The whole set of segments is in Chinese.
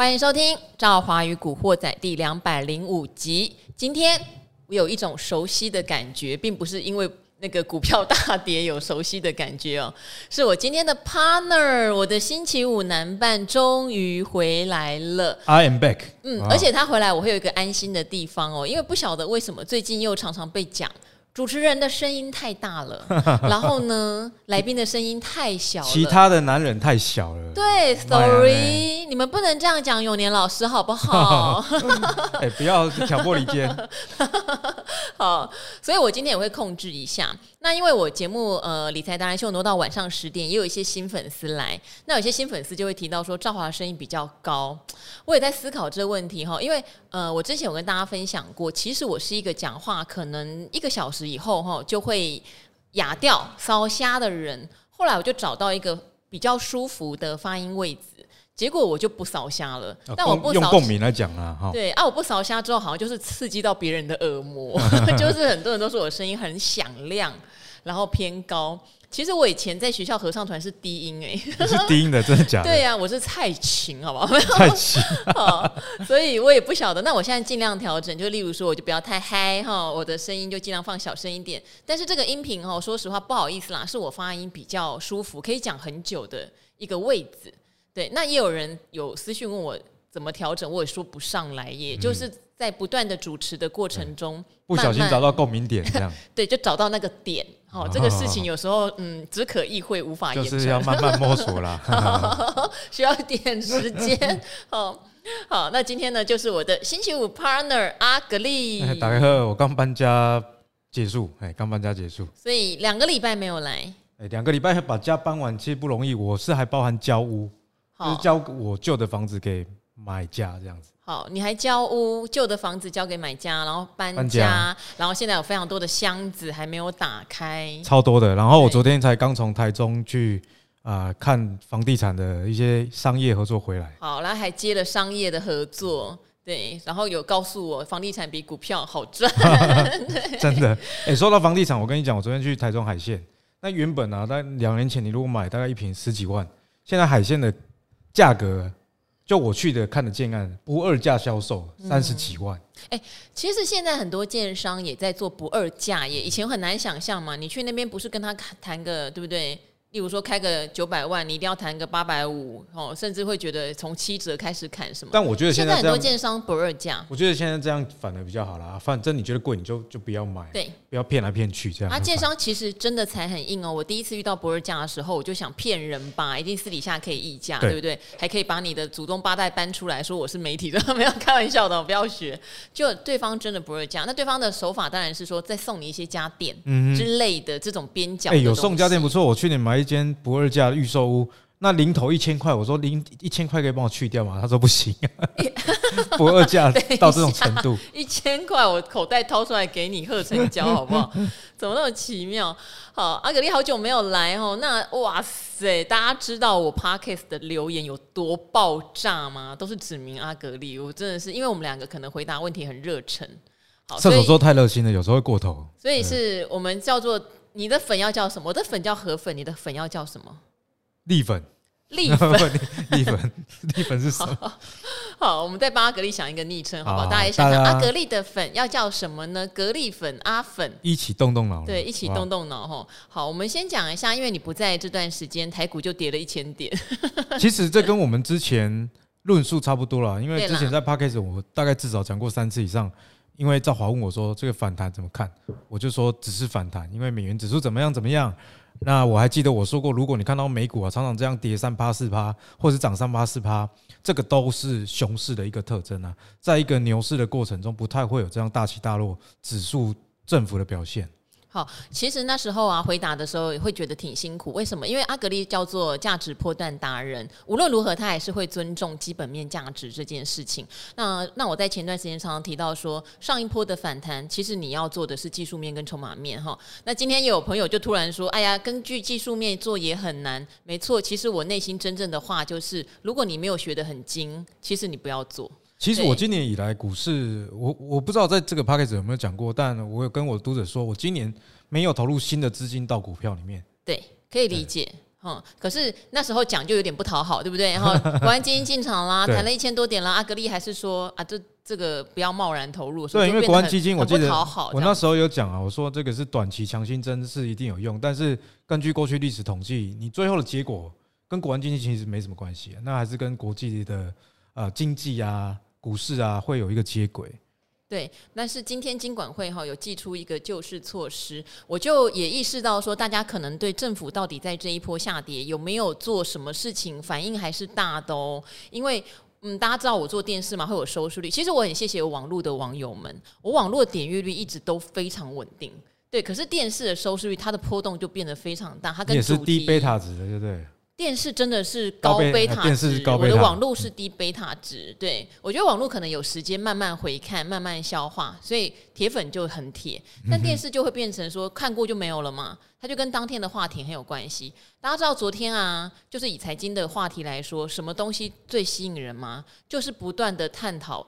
欢迎收听《赵华与古惑仔》第两百零五集。今天我有一种熟悉的感觉，并不是因为那个股票大跌有熟悉的感觉哦，是我今天的 partner，我的星期五男伴终于回来了。I am back。嗯，而且他回来，我会有一个安心的地方哦，因为不晓得为什么最近又常常被讲。主持人的声音太大了，然后呢，来宾的声音太小了，其他的男人太小了。对，sorry，你们不能这样讲永年老师好不好？哎、欸，不要挑拨离间。好，所以我今天也会控制一下。那因为我节目呃理财达人秀挪到晚上十点，也有一些新粉丝来，那有些新粉丝就会提到说赵华的声音比较高。我也在思考这个问题哈，因为呃我之前有跟大家分享过，其实我是一个讲话可能一个小时以后哈就会哑掉、烧瞎的人。后来我就找到一个比较舒服的发音位置。结果我就不烧瞎了，啊、但我不用共鸣来讲啊，哈，对啊，我不烧瞎之后，好像就是刺激到别人的耳膜，就是很多人都说我的声音很响亮，然后偏高。其实我以前在学校合唱团是低音哎、欸，是低音的，真的假的？对呀、啊，我是蔡琴，好不好？蔡琴，所以我也不晓得。那我现在尽量调整，就例如说，我就不要太嗨哈，我的声音就尽量放小声一点。但是这个音频哈，说实话不好意思啦，是我发音比较舒服，可以讲很久的一个位置。对，那也有人有私讯问我怎么调整，我也说不上来，也就是在不断的主持的过程中，嗯、不小心找到共鸣点，这样 对，就找到那个点。好、哦，这个事情有时候嗯只可意会，无法就是要慢慢摸索啦，需要一点时间。好，好，那今天呢，就是我的星期五 partner 阿格力。大家好，我刚搬家结束，哎，刚搬家结束，所以两个礼拜没有来。哎，两个礼拜把家搬完其实不容易，我是还包含交屋。就是交我旧的房子给买家这样子。好，你还交屋，旧的房子交给买家，然后搬家，搬家，然后现在有非常多的箱子还没有打开，超多的。然后我昨天才刚从台中去啊、呃、看房地产的一些商业合作回来。好，然后还接了商业的合作，对，然后有告诉我房地产比股票好赚，真的。哎、欸，说到房地产，我跟你讲，我昨天去台中海线，那原本啊，在两年前你如果买大概一坪十几万，现在海线的。价格，就我去的看的建案，不二价销售三十几万。哎、其实现在很多建商也在做不二价耶，以前很难想象嘛，你去那边不是跟他谈个，对不对？例如说开个九百万，你一定要谈个八百五哦，甚至会觉得从七折开始砍什么？但我觉得现在，很多建商不二价，我觉得现在这样反而比较好啦。反正你觉得贵，你就就不要买，对，不要骗来骗去这样。啊，建商其实真的才很硬哦。我第一次遇到不二价的时候，我就想骗人吧，一定私底下可以议价，对不对？还可以把你的祖宗八代搬出来说我是媒体的，没有开玩笑的，不要学。就对方真的不二价，那对方的手法当然是说再送你一些家电之类的这种边角。哎，有送家电不错，我去年买一间不二价。预售屋那零头一千块，我说零一千块可以帮我去掉吗？他说不行，不二价到这种程度，一千块我口袋掏出来给你贺成交好不好？怎么那么奇妙？好，阿格力好久没有来哦。那哇塞，大家知道我 Podcast 的留言有多爆炸吗？都是指名阿格力，我真的是因为我们两个可能回答问题很热忱，射手座太热心了，有时候会过头，所以是我们叫做你的粉要叫什么？我的粉叫河粉，你的粉要叫什么？力粉，力粉，力粉，力粉是什么？好，好，我们再帮阿格力想一个昵称，好不好？大家也想想，阿格力的粉要叫什么呢？格力粉，阿粉，一起动动脑，对，一起动动脑哈。好，我们先讲一下，因为你不在这段时间，台股就跌了一千点。其实这跟我们之前论述差不多了，因为之前在 Podcast 我大概至少讲过三次以上。因为赵华问我说：“这个反弹怎么看？”我就说：“只是反弹，因为美元指数怎么样怎么样。”那我还记得我说过，如果你看到美股啊常常这样跌三趴四趴，或者涨三趴四趴，这个都是熊市的一个特征啊。在一个牛市的过程中，不太会有这样大起大落指数振幅的表现。好，其实那时候啊，回答的时候也会觉得挺辛苦。为什么？因为阿格力叫做价值破断达人，无论如何他还是会尊重基本面价值这件事情。那那我在前段时间常常提到说，上一波的反弹，其实你要做的是技术面跟筹码面哈。那今天也有朋友就突然说，哎呀，根据技术面做也很难。没错，其实我内心真正的话就是，如果你没有学得很精，其实你不要做。其实我今年以来股市，我我不知道在这个 podcast 有没有讲过，但我有跟我读者说，我今年没有投入新的资金到股票里面。对，可以理解。嗯，可是那时候讲就有点不讨好，对不对？然后 国安基金进场啦，谈了一千多点啦，阿格力还是说啊，这这个不要贸然投入。对，因为国安基金我记得我那时候有讲啊，我说这个是短期强心针是一定有用，但是根据过去历史统计，你最后的结果跟国安基金其实没什么关系，那还是跟国际的呃经济啊、股市啊会有一个接轨。对，但是今天金管会哈有寄出一个救市措施，我就也意识到说，大家可能对政府到底在这一波下跌有没有做什么事情，反应还是大的哦。因为嗯，大家知道我做电视嘛，会有收视率。其实我很谢谢网络的网友们，我网络点阅率一直都非常稳定。对，可是电视的收视率它的波动就变得非常大，它跟也是低贝塔值的，对不对？电视真的是高贝塔值，我的网络是低贝塔值。对，我觉得网络可能有时间慢慢回看、慢慢消化，所以铁粉就很铁。但电视就会变成说看过就没有了嘛，它就跟当天的话题很有关系。大家知道昨天啊，就是以财经的话题来说，什么东西最吸引人吗？就是不断的探讨。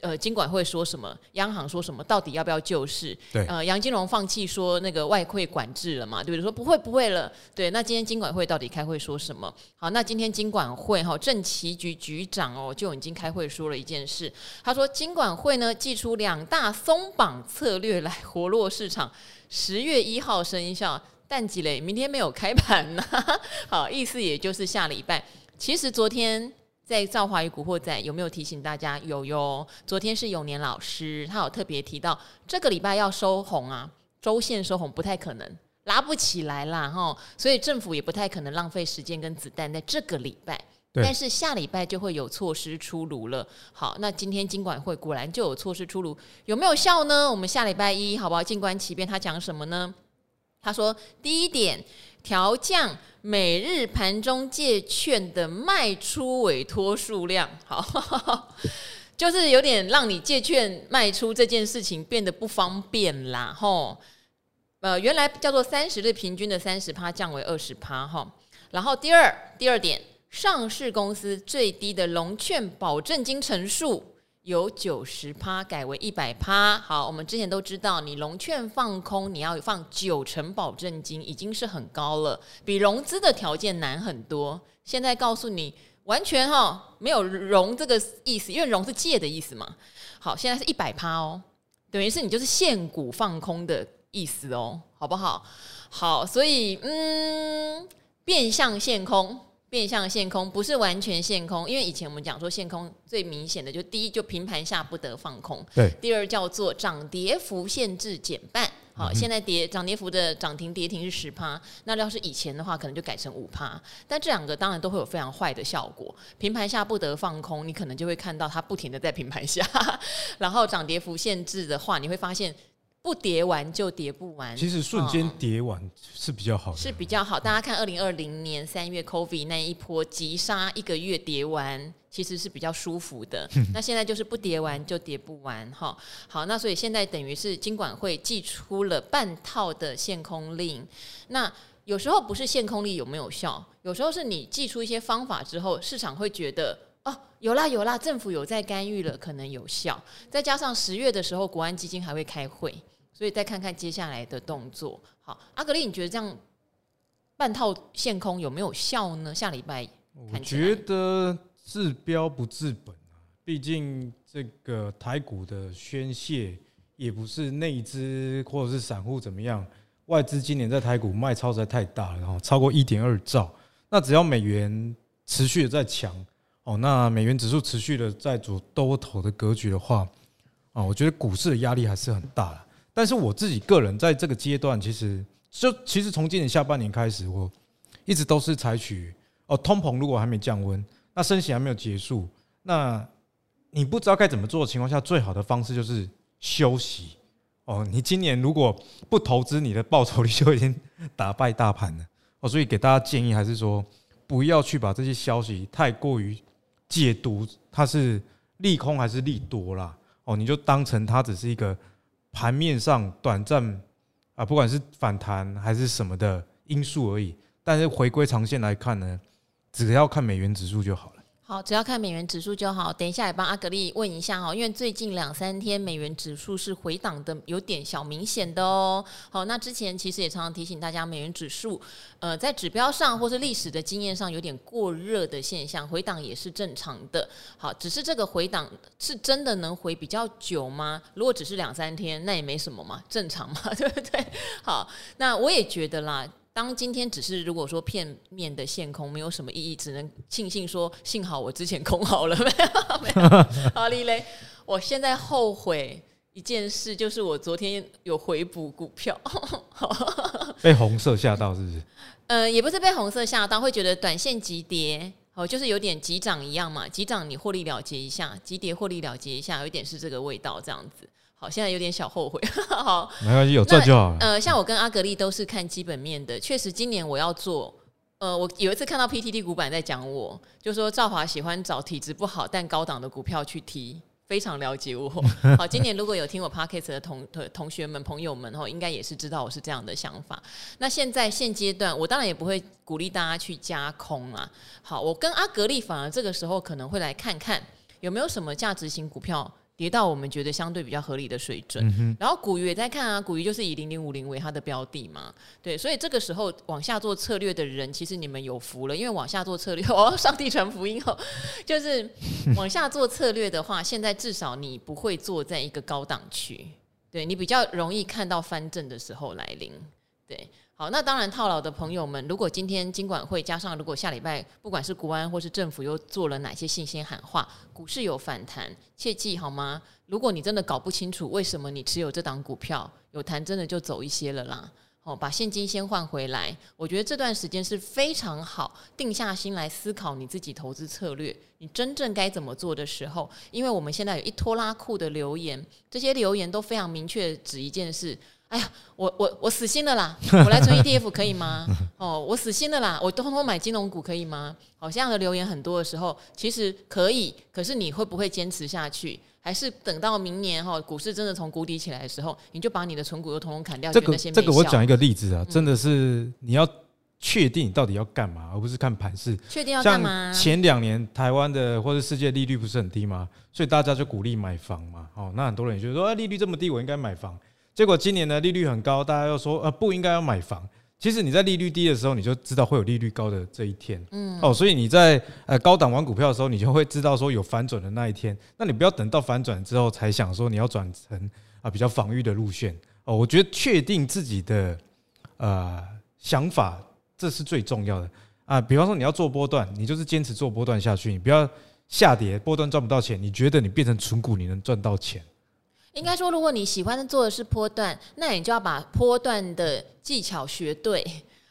呃，金管会说什么？央行说什么？到底要不要救市？对，呃，杨金龙放弃说那个外汇管制了嘛？对不对？说不会不会了。对，那今天金管会到底开会说什么？好，那今天金管会哈，政企局局长哦就已经开会说了一件事，他说金管会呢祭出两大松绑策略来活络市场，十月一号生效，但几嘞？明天没有开盘呢？好，意思也就是下礼拜。其实昨天。在造华与古惑仔有没有提醒大家？有哟。昨天是永年老师，他有特别提到这个礼拜要收红啊，周线收红不太可能，拉不起来啦哈，所以政府也不太可能浪费时间跟子弹在这个礼拜。但是下礼拜就会有措施出炉了。好，那今天金管会果然就有措施出炉，有没有效呢？我们下礼拜一好不好？静观其变，他讲什么呢？他说第一点。调降每日盘中借券的卖出委托数量，好，就是有点让你借券卖出这件事情变得不方便啦，吼。呃，原来叫做三十日平均的三十趴降为二十趴，哈。然后第二第二点，上市公司最低的融券保证金成数。由九十趴改为一百趴，好，我们之前都知道，你融券放空，你要放九成保证金，已经是很高了，比融资的条件难很多。现在告诉你，完全哈没有融这个意思，因为融是借的意思嘛。好，现在是一百趴哦，等于是你就是现股放空的意思哦，好不好？好，所以嗯，变相现空。变相限空不是完全限空，因为以前我们讲说限空最明显的就第一就平盘下不得放空，对。第二叫做涨跌幅限制减半，好，现在跌涨跌幅的涨停跌停是十趴，那要是以前的话可能就改成五趴，但这两个当然都会有非常坏的效果。平盘下不得放空，你可能就会看到它不停的在平盘下，然后涨跌幅限制的话，你会发现。不叠完就叠不完，其实瞬间叠完是比较好的，是比较好。大家看二零二零年三月 COVID 那一波急杀，一个月叠完，其实是比较舒服的。那现在就是不叠完就叠不完，哈。好，那所以现在等于是金管会寄出了半套的限空令。那有时候不是限空令有没有效，有时候是你寄出一些方法之后，市场会觉得哦，有啦有啦，政府有在干预了，可能有效。再加上十月的时候，国安基金还会开会。所以再看看接下来的动作。好，阿格力，你觉得这样半套限空有没有效呢？下礼拜，我觉得治标不治本啊。毕竟这个台股的宣泄也不是内资或者是散户怎么样，外资今年在台股卖超实在太大了，然后超过一点二兆。那只要美元持续的在强哦，那美元指数持续的在做多头的格局的话，啊，我觉得股市的压力还是很大的。但是我自己个人在这个阶段，其实就其实从今年下半年开始，我一直都是采取哦，通膨如果还没降温，那升息还没有结束，那你不知道该怎么做的情况下，最好的方式就是休息哦。你今年如果不投资，你的报酬率就已经 打败大盘了哦。所以给大家建议还是说，不要去把这些消息太过于解读它是利空还是利多啦哦，你就当成它只是一个。盘面上短暂啊，不管是反弹还是什么的因素而已，但是回归长线来看呢，只要看美元指数就好了。好，只要看美元指数就好。等一下也帮阿格力问一下哈，因为最近两三天美元指数是回档的，有点小明显的哦。好，那之前其实也常常提醒大家，美元指数呃在指标上或是历史的经验上有点过热的现象，回档也是正常的。好，只是这个回档是真的能回比较久吗？如果只是两三天，那也没什么嘛，正常嘛，对不对？好，那我也觉得啦。当今天只是如果说片面的限空，没有什么意义，只能庆幸说幸好我之前空好了，没有没有。好嘞嘞，我现在后悔一件事，就是我昨天有回补股票，被红色吓到是不是？呃，也不是被红色吓到，会觉得短线急跌，哦，就是有点急涨一样嘛，急涨你获利了结一下，急跌获利了结一下，有一点是这个味道这样子。好，现在有点小后悔。好，没关系，有赚就好了。呃，像我跟阿格力都是看基本面的，确实今年我要做。呃，我有一次看到 PTT 股板在讲我，就说赵华喜欢找体质不好但高档的股票去踢，非常了解我。好，今年如果有听我 Podcast 的同同学们、朋友们，哈，应该也是知道我是这样的想法。那现在现阶段，我当然也不会鼓励大家去加空啊。好，我跟阿格力反而这个时候可能会来看看有没有什么价值型股票。跌到我们觉得相对比较合理的水准，嗯、然后古鱼也在看啊，古鱼就是以零零五零为它的标的嘛，对，所以这个时候往下做策略的人，其实你们有福了，因为往下做策略 哦，上帝传福音哦，就是往下做策略的话，现在至少你不会坐在一个高档区，对，你比较容易看到翻正的时候来临，对。好，那当然套牢的朋友们，如果今天金管会加上，如果下礼拜不管是国安或是政府又做了哪些信心喊话，股市有反弹，切记好吗？如果你真的搞不清楚为什么你持有这档股票有弹，真的就走一些了啦。好，把现金先换回来，我觉得这段时间是非常好，定下心来思考你自己投资策略，你真正该怎么做的时候，因为我们现在有一拖拉库的留言，这些留言都非常明确指一件事。哎呀，我我我死心了啦！我来存 ETF 可以吗？哦，我死心了啦！我通通买金融股可以吗？好，这样的留言很多的时候，其实可以，可是你会不会坚持下去？还是等到明年哈，股市真的从谷底起来的时候，你就把你的存股又通通砍掉？这个这个我讲一个例子啊，真的是你要确定你到底要干嘛，而不是看盘势。确定要干嘛？前两年台湾的或者世界利率不是很低吗？所以大家就鼓励买房嘛。哦，那很多人也觉得说，啊，利率这么低，我应该买房。结果今年的利率很高，大家又说呃不应该要买房。其实你在利率低的时候，你就知道会有利率高的这一天。嗯，哦，所以你在呃高档玩股票的时候，你就会知道说有反转的那一天。那你不要等到反转之后才想说你要转成啊比较防御的路线。哦，我觉得确定自己的呃想法，这是最重要的啊。比方说你要做波段，你就是坚持做波段下去，你不要下跌波段赚不到钱，你觉得你变成存股你能赚到钱。应该说，如果你喜欢做的是波段，那你就要把波段的技巧学对，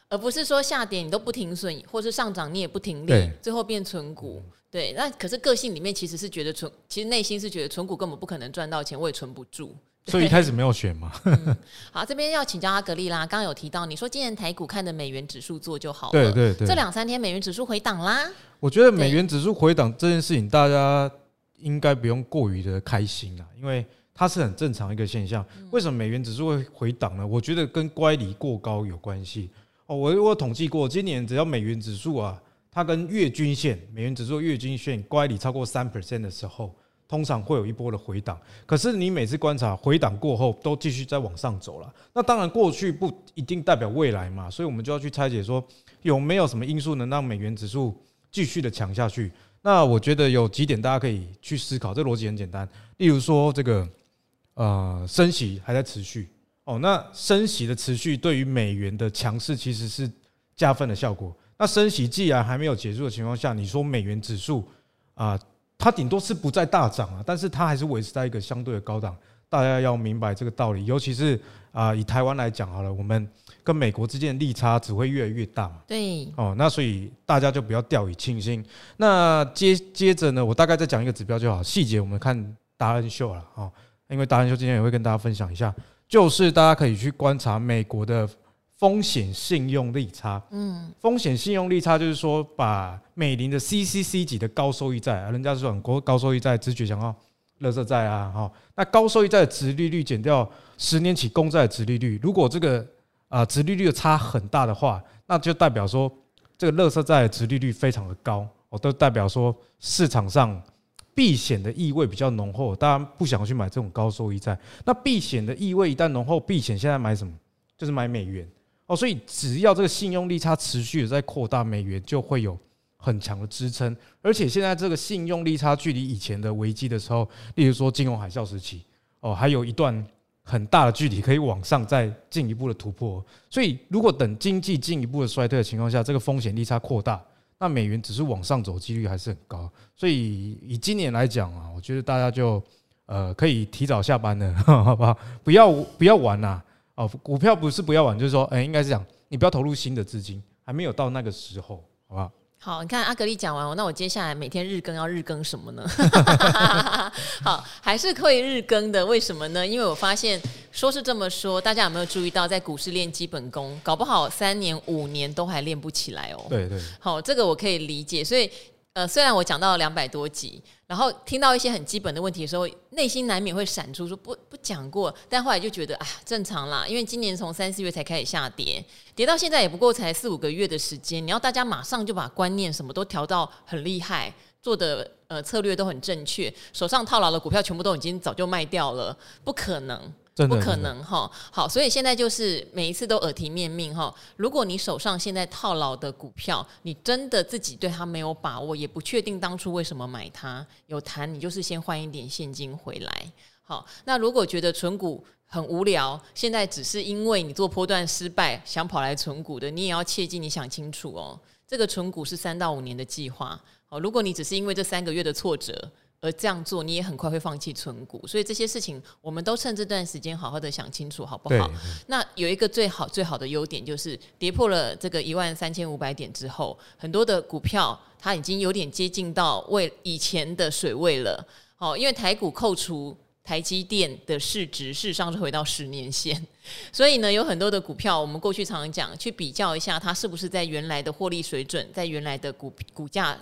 而不是说下跌你都不停损，或是上涨你也不停利，最后变存股。对，那可是个性里面其实是觉得存，其实内心是觉得存股根本不可能赚到钱，我也存不住。所以一开始没有选嘛、嗯。好，这边要请教阿格丽啦。刚刚有提到，你说今年台股看的美元指数做就好了。对对对。这两三天美元指数回档啦。我觉得美元指数回档这件事情，大家应该不用过于的开心啦，因为。它是很正常一个现象，为什么美元指数会回档呢？我觉得跟乖离过高有关系哦。我我统计过，今年只要美元指数啊，它跟月均线，美元指数月均线乖离超过三 percent 的时候，通常会有一波的回档。可是你每次观察回档过后，都继续在往上走了。那当然过去不一定代表未来嘛，所以我们就要去拆解说有没有什么因素能让美元指数继续的强下去。那我觉得有几点大家可以去思考，这逻辑很简单。例如说这个。呃，升息还在持续哦。那升息的持续对于美元的强势其实是加分的效果。那升息既然还没有结束的情况下，你说美元指数啊，它顶多是不再大涨啊，但是它还是维持在一个相对的高档。大家要明白这个道理，尤其是啊，以台湾来讲好了，我们跟美国之间的利差只会越来越大嘛。对。哦，那所以大家就不要掉以轻心。那接接着呢，我大概再讲一个指标就好，细节我们看达人秀了啊。因为达人秀今天也会跟大家分享一下，就是大家可以去观察美国的风险信用利差。嗯，风险信用利差就是说，把美林的 CCC 级的高收益债，人家说很高高收益债，直觉想要垃圾债啊，哈，那高收益债的值利率减掉十年期公债的值利率，如果这个啊值利率的差很大的话，那就代表说这个垃圾债的值利率非常的高哦，都代表说市场上避险的意味比较浓厚，大家不想去买这种高收益债。那避险的意味一旦浓厚，避险现在买什么？就是买美元哦。所以只要这个信用利差持续的在扩大，美元就会有很强的支撑。而且现在这个信用利差距离以前的危机的时候，例如说金融海啸时期哦，还有一段很大的距离可以往上再进一步的突破。所以如果等经济进一步的衰退的情况下，这个风险利差扩大。那美元只是往上走，几率还是很高，所以以今年来讲啊，我觉得大家就呃可以提早下班了，好不好？不要不要玩呐！哦，股票不是不要玩，就是说，哎，应该是讲你不要投入新的资金，还没有到那个时候，好不好？好，你看阿格力讲完，那我接下来每天日更要日更什么呢？好，还是可以日更的，为什么呢？因为我发现说是这么说，大家有没有注意到，在股市练基本功，搞不好三年五年都还练不起来哦。对对。好，这个我可以理解，所以。呃，虽然我讲到了两百多集，然后听到一些很基本的问题的时候，内心难免会闪出说不不讲过，但后来就觉得啊，正常啦，因为今年从三四月才开始下跌，跌到现在也不过才四五个月的时间，你要大家马上就把观念什么都调到很厉害，做的呃策略都很正确，手上套牢的股票全部都已经早就卖掉了，不可能。不可能哈，好，所以现在就是每一次都耳提面命哈。如果你手上现在套牢的股票，你真的自己对它没有把握，也不确定当初为什么买它，有谈你就是先换一点现金回来。好，那如果觉得存股很无聊，现在只是因为你做波段失败想跑来存股的，你也要切记，你想清楚哦。这个存股是三到五年的计划。好，如果你只是因为这三个月的挫折。而这样做，你也很快会放弃存股，所以这些事情我们都趁这段时间好好的想清楚，好不好？那有一个最好最好的优点就是跌破了这个一万三千五百点之后，很多的股票它已经有点接近到为以前的水位了。哦，因为台股扣除台积电的市值，事实上是回到十年线，所以呢，有很多的股票，我们过去常常讲，去比较一下它是不是在原来的获利水准，在原来的股股价。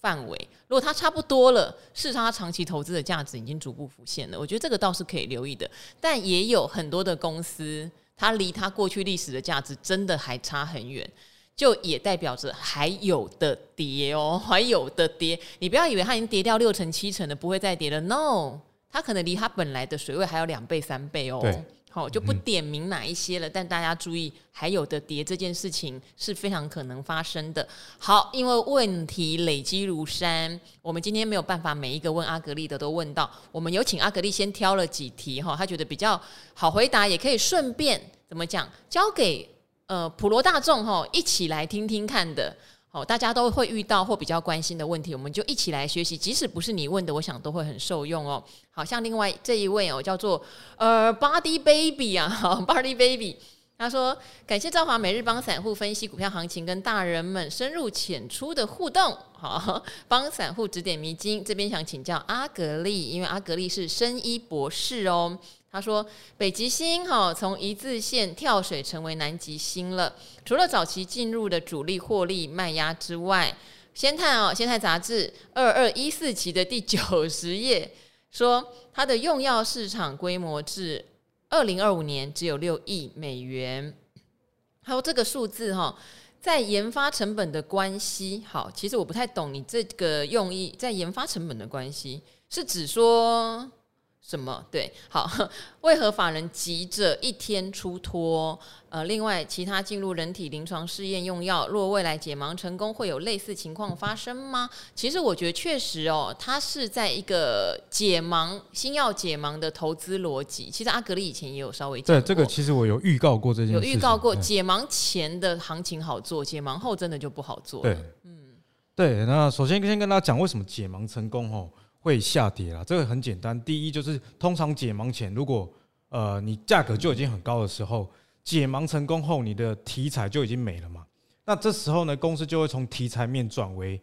范围，如果它差不多了，事实上它长期投资的价值已经逐步浮现了。我觉得这个倒是可以留意的，但也有很多的公司，它离它过去历史的价值真的还差很远，就也代表着还有的跌哦，还有的跌。你不要以为它已经跌掉六成七成了，不会再跌了。No，它可能离它本来的水位还有两倍三倍哦。好，就不点名哪一些了，但大家注意，还有的跌这件事情是非常可能发生的。好，因为问题累积如山，我们今天没有办法每一个问阿格力的都问到，我们有请阿格力先挑了几题哈，他觉得比较好回答，也可以顺便怎么讲，交给呃普罗大众哈一起来听听看的。好，大家都会遇到或比较关心的问题，我们就一起来学习。即使不是你问的，我想都会很受用哦。好像另外这一位哦，叫做呃 Body Baby 啊，Body Baby，他说感谢赵华每日帮散户分析股票行情，跟大人们深入浅出的互动，好 帮散户指点迷津。这边想请教阿格力，因为阿格力是生医博士哦。他说：“北极星哈，从一字线跳水成为南极星了。除了早期进入的主力获利卖压之外，先看哦，《先探》杂志二二一四期的第九十页说，它的用药市场规模至二零二五年只有六亿美元。还有这个数字哈，在研发成本的关系，好，其实我不太懂你这个用意，在研发成本的关系是指说。”什么？对，好，为何法人急着一天出脱？呃，另外，其他进入人体临床试验用药，若未来解盲成功，会有类似情况发生吗？其实我觉得确实哦，它是在一个解盲新药解盲的投资逻辑。其实阿格力以前也有稍微对这个，其实我有预告过这件事，有预告过解盲前的行情好做，解盲后真的就不好做了。对，嗯，对。那首先先跟大家讲为什么解盲成功哦。会下跌了，这个很简单。第一就是通常解盲前，如果呃你价格就已经很高的时候，解盲成功后，你的题材就已经没了嘛。那这时候呢，公司就会从题材面转为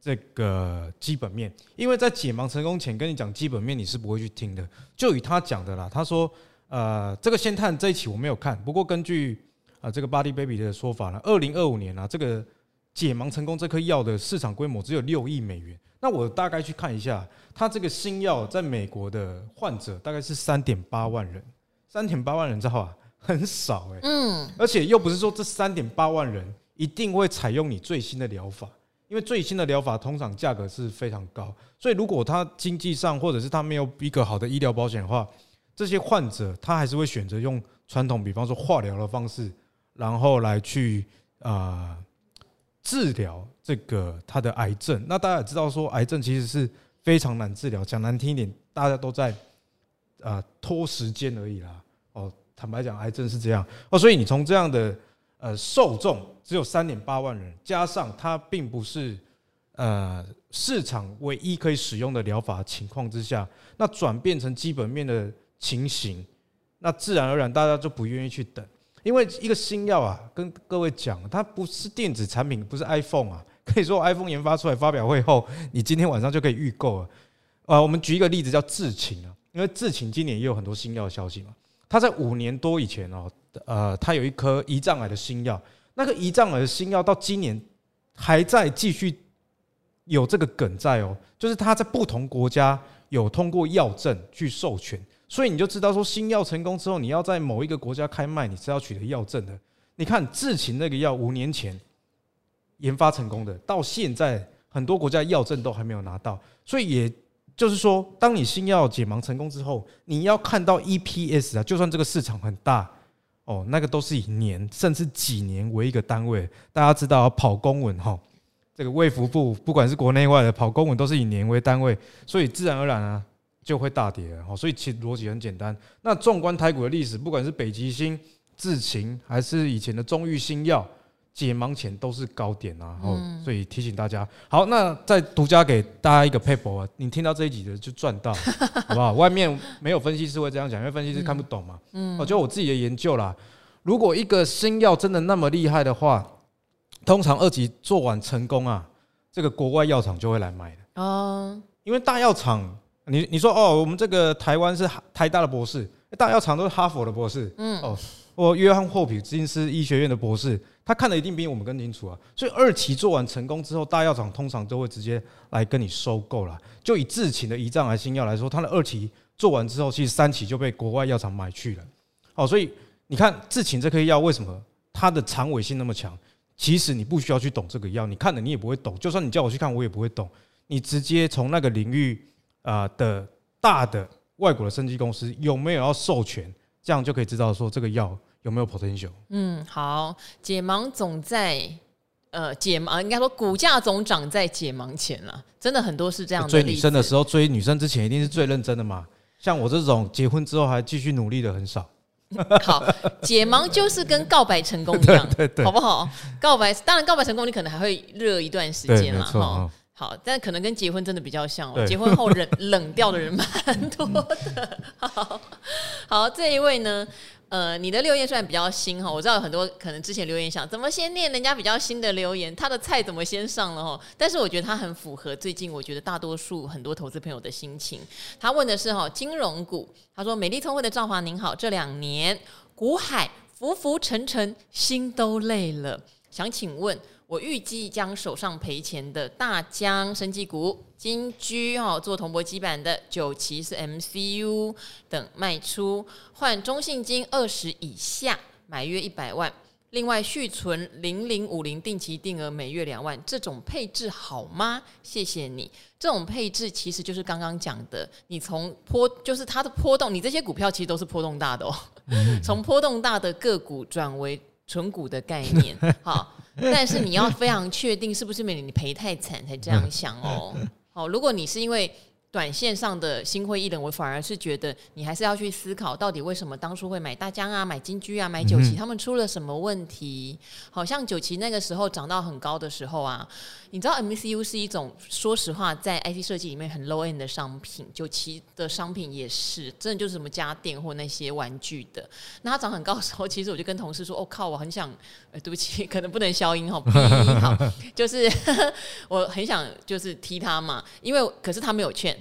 这个基本面，因为在解盲成功前跟你讲基本面，你是不会去听的。就以他讲的啦，他说呃这个先探这一期我没有看，不过根据啊、呃、这个 Body Baby 的说法呢，二零二五年啊这个解盲成功这颗药的市场规模只有六亿美元。那我大概去看一下，它这个新药在美国的患者大概是三点八万人，三点八万人知道吧？很少哎，嗯，而且又不是说这三点八万人一定会采用你最新的疗法，因为最新的疗法通常价格是非常高，所以如果他经济上或者是他没有一个好的医疗保险的话，这些患者他还是会选择用传统，比方说化疗的方式，然后来去啊、呃、治疗这个他的癌症。那大家也知道说，癌症其实是非常难治疗，讲难听一点，大家都在啊、拖时间而已啦。哦，坦白讲，癌症是这样哦，所以你从这样的。呃，受众只有三点八万人，加上它并不是呃市场唯一可以使用的疗法情况之下，那转变成基本面的情形，那自然而然大家就不愿意去等，因为一个新药啊，跟各位讲，它不是电子产品，不是 iPhone 啊，可以说 iPhone 研发出来发表会后，你今天晚上就可以预购了。啊，我们举一个例子叫智勤啊，因为智勤今年也有很多新药的消息嘛，它在五年多以前哦。呃，它有一颗胰脏癌的新药，那个胰脏癌的新药到今年还在继续有这个梗在哦，就是它在不同国家有通过药证去授权，所以你就知道说新药成功之后，你要在某一个国家开卖，你是要取得药证的。你看智勤那个药五年前研发成功的，到现在很多国家药证都还没有拿到，所以也就是说，当你新药解盲成功之后，你要看到 EPS 啊，就算这个市场很大。哦，那个都是以年甚至几年为一个单位，大家知道跑公文哈，这个卫福部不管是国内外的跑公文都是以年为单位，所以自然而然啊就会大跌了哈。所以其实逻辑很简单。那纵观台股的历史，不管是北极星、智勤，还是以前的中裕新药。解盲前都是高点啊，哦，所以提醒大家。好，那再独家给大家一个 paper 啊，你听到这一集的就赚到，好不好？外面没有分析师会这样讲，因为分析师看不懂嘛。嗯，我就我自己的研究啦。如果一个新药真的那么厉害的话，通常二级做完成功啊，这个国外药厂就会来买的。哦，因为大药厂，你你说哦，我们这个台湾是台大的博士，大药厂都是哈佛的博士。嗯，哦，我约翰霍普金斯医学院的博士。他看的一定比我们更清楚啊，所以二期做完成功之后，大药厂通常都会直接来跟你收购了。就以智勤的胰脏癌新药来说，它的二期做完之后，其实三期就被国外药厂买去了。哦，所以你看智勤这颗药为什么它的长尾性那么强？其实你不需要去懂这个药，你看了你也不会懂。就算你叫我去看，我也不会懂。你直接从那个领域啊的大的外国的生技公司有没有要授权，这样就可以知道说这个药。有没有 potential？嗯，好，解盲总在呃解盲，应该说股价总涨在解盲前了。真的很多是这样的。追女生的时候，追女生之前一定是最认真的嘛。像我这种结婚之后还继续努力的很少。好，解盲就是跟告白成功一样，对对对，好不好？告白当然告白成功，你可能还会热一段时间了哈。好，但可能跟结婚真的比较像哦。结婚后冷冷掉的人蛮多的。好，好，这一位呢？呃，你的留言虽然比较新哈，我知道有很多可能之前留言想怎么先念人家比较新的留言，他的菜怎么先上了哈？但是我觉得他很符合最近我觉得大多数很多投资朋友的心情。他问的是哈金融股，他说美丽聪慧的赵华您好，这两年股海浮浮沉沉，心都累了，想请问。我预计将手上赔钱的大疆生技股、金居哈做铜箔基板的九旗是 MCU 等卖出，换中信金二十以下买约一百万，另外续存零零五零定期定额每月两万，这种配置好吗？谢谢你。这种配置其实就是刚刚讲的，你从波就是它的波动，你这些股票其实都是波动大的哦，从波动大的个股转为纯股的概念，好。但是你要非常确定是不是免得你赔太惨才这样想哦。好，如果你是因为。短线上的心灰意冷，我反而是觉得你还是要去思考，到底为什么当初会买大疆啊、买金居啊、买九旗，他们出了什么问题？好像九旗那个时候涨到很高的时候啊，你知道 MCU 是一种说实话在 IT 设计里面很 low end 的商品，就其的商品也是，真的就是什么家电或那些玩具的。那它涨很高的时候，其实我就跟同事说：“哦靠，我很想……呃，对不起，可能不能消音哈，好，就是 我很想就是踢他嘛，因为可是他没有劝。”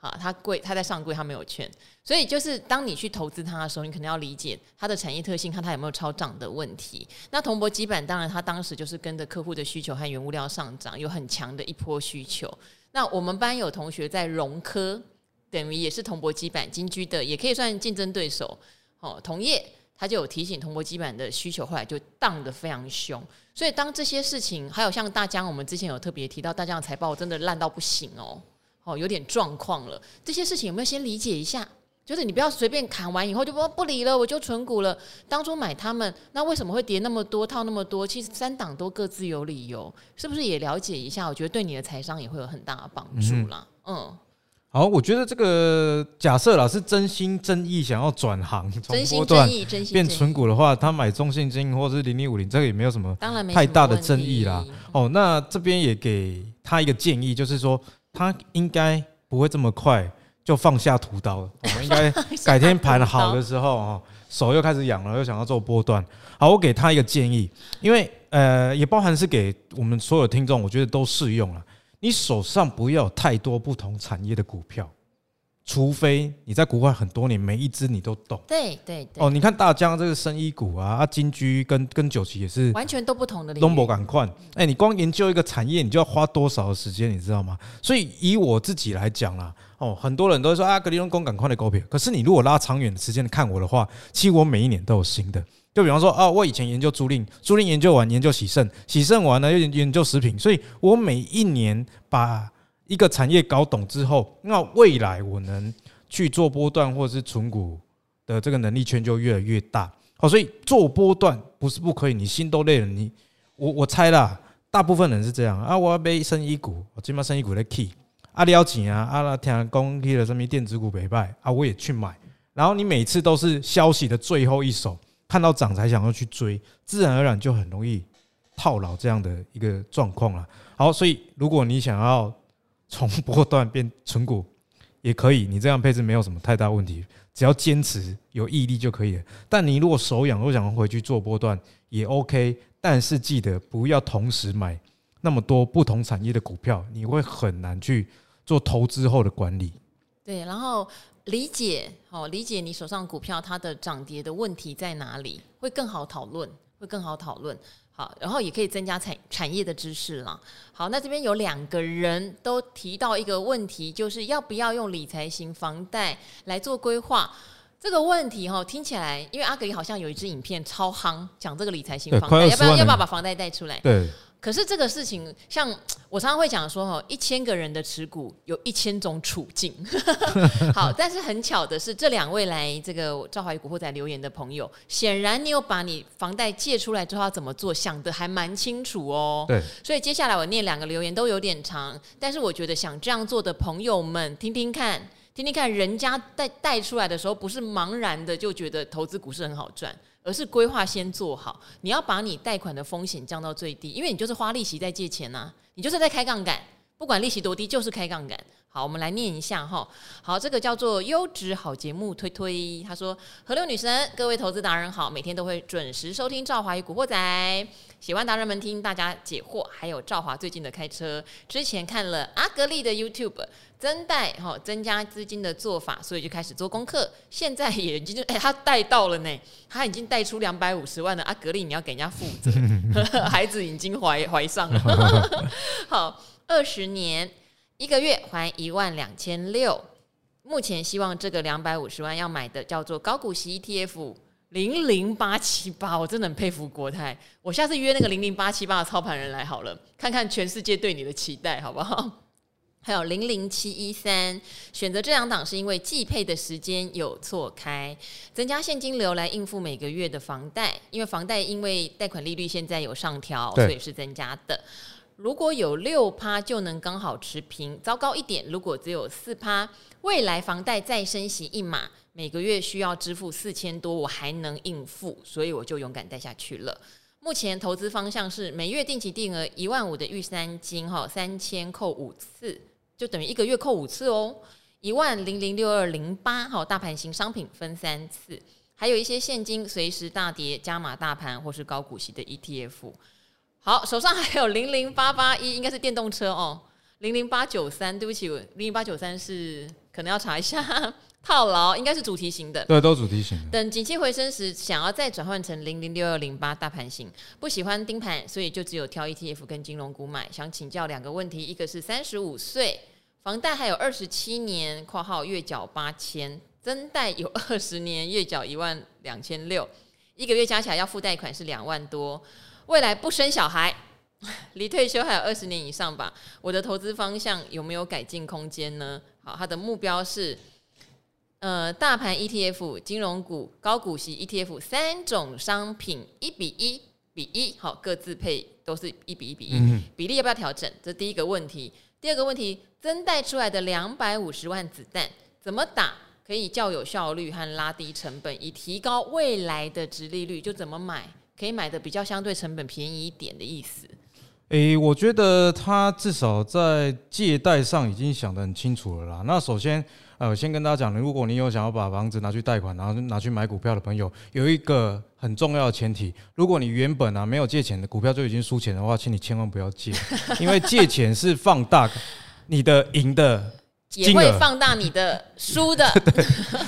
啊，它贵，它在上柜，它没有券，所以就是当你去投资它的时候，你可能要理解它的产业特性，看它有没有超涨的问题。那铜箔基板当然，它当时就是跟着客户的需求和原物料上涨，有很强的一波需求。那我们班有同学在融科，等于也是铜箔基板金居的，也可以算竞争对手。哦，同业。他就有提醒铜箔基板的需求，后来就荡得非常凶。所以当这些事情，还有像大江，我们之前有特别提到，大江的财报真的烂到不行哦，哦，有点状况了。这些事情有没有先理解一下？就是你不要随便砍完以后就不不理了，我就存股了。当初买他们，那为什么会跌那么多，套那么多？其实三档都各自有理由，是不是也了解一下？我觉得对你的财商也会有很大的帮助啦。嗯，嗯，好，我觉得这个假设啦是真心真意想要转行，真心真意，真心变存股的话，他买中信金或者是零零五零，这个也没有什么太大的争议啦。哦，那这边也给他一个建议，就是说他应该不会这么快。就放下屠刀了，我们应该改天盘好的时候啊，手又开始痒了，又想要做波段。好，我给他一个建议，因为呃，也包含是给我们所有听众，我觉得都适用了。你手上不要有太多不同产业的股票。除非你在股外很多年，每一只你都懂。对对对。哦，你看大疆这个生医股啊，啊金居跟跟九旗也是完全都不同的。东博赶快，哎，你光研究一个产业，你就要花多少的时间，你知道吗？所以以我自己来讲啦，哦，很多人都说啊，格力用工赶快的股票。可是你如果拉长远的时间看我的话，其实我每一年都有新的。就比方说啊，我以前研究租赁，租赁研究完研究洗肾，洗肾完了又研究食品，所以我每一年把。一个产业搞懂之后，那未来我能去做波段或者是存股的这个能力圈就越来越大。好，所以做波段不是不可以，你心都累了，你我我猜啦，大部分人是这样啊。我要买生医股，我今嘛生医股在 key 啊，了钱啊，啊，听讲去了什么电子股没败啊，我也去买。然后你每次都是消息的最后一手，看到涨才想要去追，自然而然就很容易套牢这样的一个状况了。好，所以如果你想要从波段变存股也可以，你这样配置没有什么太大问题，只要坚持有毅力就可以了。但你如果手痒，我想回去做波段也 OK，但是记得不要同时买那么多不同产业的股票，你会很难去做投资后的管理。对，然后理解哦，理解你手上股票它的涨跌的问题在哪里，会更好讨论，会更好讨论。好，然后也可以增加产产业的知识啦。好，那这边有两个人都提到一个问题，就是要不要用理财型房贷来做规划？这个问题哈，听起来，因为阿格里好像有一支影片超夯，讲这个理财型房贷，要不要要不要把房贷带出来？对。可是这个事情，像我常常会讲说，哈，一千个人的持股有一千种处境。好，但是很巧的是，这两位来这个赵华与古惑仔留言的朋友，显然你有把你房贷借出来之后要怎么做，想的还蛮清楚哦。对。所以接下来我念两个留言都有点长，但是我觉得想这样做的朋友们，听听看，听听看，人家带带出来的时候，不是茫然的就觉得投资股市很好赚。而是规划先做好，你要把你贷款的风险降到最低，因为你就是花利息在借钱呐、啊，你就是在开杠杆，不管利息多低，就是开杠杆。好，我们来念一下哈。好，这个叫做优质好节目推推。他说：“河流女神，各位投资达人好，每天都会准时收听赵华与古惑仔，喜欢达人们听大家解惑，还有赵华最近的开车。之前看了阿格力的 YouTube 增贷哈，增加资金的做法，所以就开始做功课。现在也已经哎，他贷到了呢，他已经贷出两百五十万了。阿格力，你要给人家负责 孩子已经怀怀上了。好，二十年。”一个月还一万两千六，目前希望这个两百五十万要买的叫做高股息 ETF 零零八七八，我真的很佩服国泰。我下次约那个零零八七八的操盘人来好了，看看全世界对你的期待好不好？还有零零七一三，选择这两档是因为季配的时间有错开，增加现金流来应付每个月的房贷，因为房贷因为贷款利率现在有上调，所以是增加的。如果有六趴就能刚好持平，糟糕一点，如果只有四趴，未来房贷再升息一码，每个月需要支付四千多，我还能应付，所以我就勇敢贷下去了。目前投资方向是每月定期定额一万五的玉三金，哈，三千扣五次，就等于一个月扣五次哦，一万零零六二零八，哈，大盘型商品分三次，还有一些现金随时大跌加码大盘或是高股息的 ETF。好，手上还有零零八八一，应该是电动车哦。零零八九三，对不起，零零八九三是可能要查一下 套牢，应该是主题型的。对，都主题型的。等景气回升时，想要再转换成零零六二零八大盘型，不喜欢盯盘，所以就只有挑 ETF 跟金融股买。想请教两个问题，一个是三十五岁，房贷还有二十七年（括号月缴八千），增贷有二十年，月缴一万两千六。一个月加起来要付贷款是两万多，未来不生小孩，离退休还有二十年以上吧。我的投资方向有没有改进空间呢？好，他的目标是，呃，大盘 ETF、金融股、高股息 ETF 三种商品一比一比一，好，各自配都是一比一比一，嗯，比例要不要调整？这是第一个问题。第二个问题，增贷出来的两百五十万子弹怎么打？可以较有效率和拉低成本，以提高未来的殖利率，就怎么买可以买的比较相对成本便宜一点的意思。诶、欸，我觉得他至少在借贷上已经想得很清楚了啦。那首先，呃，我先跟大家讲，如果你有想要把房子拿去贷款，然后拿去买股票的朋友，有一个很重要的前提，如果你原本啊没有借钱的股票就已经输钱的话，请你千万不要借，因为借钱是放大你的赢的。也会放大你的输的，对，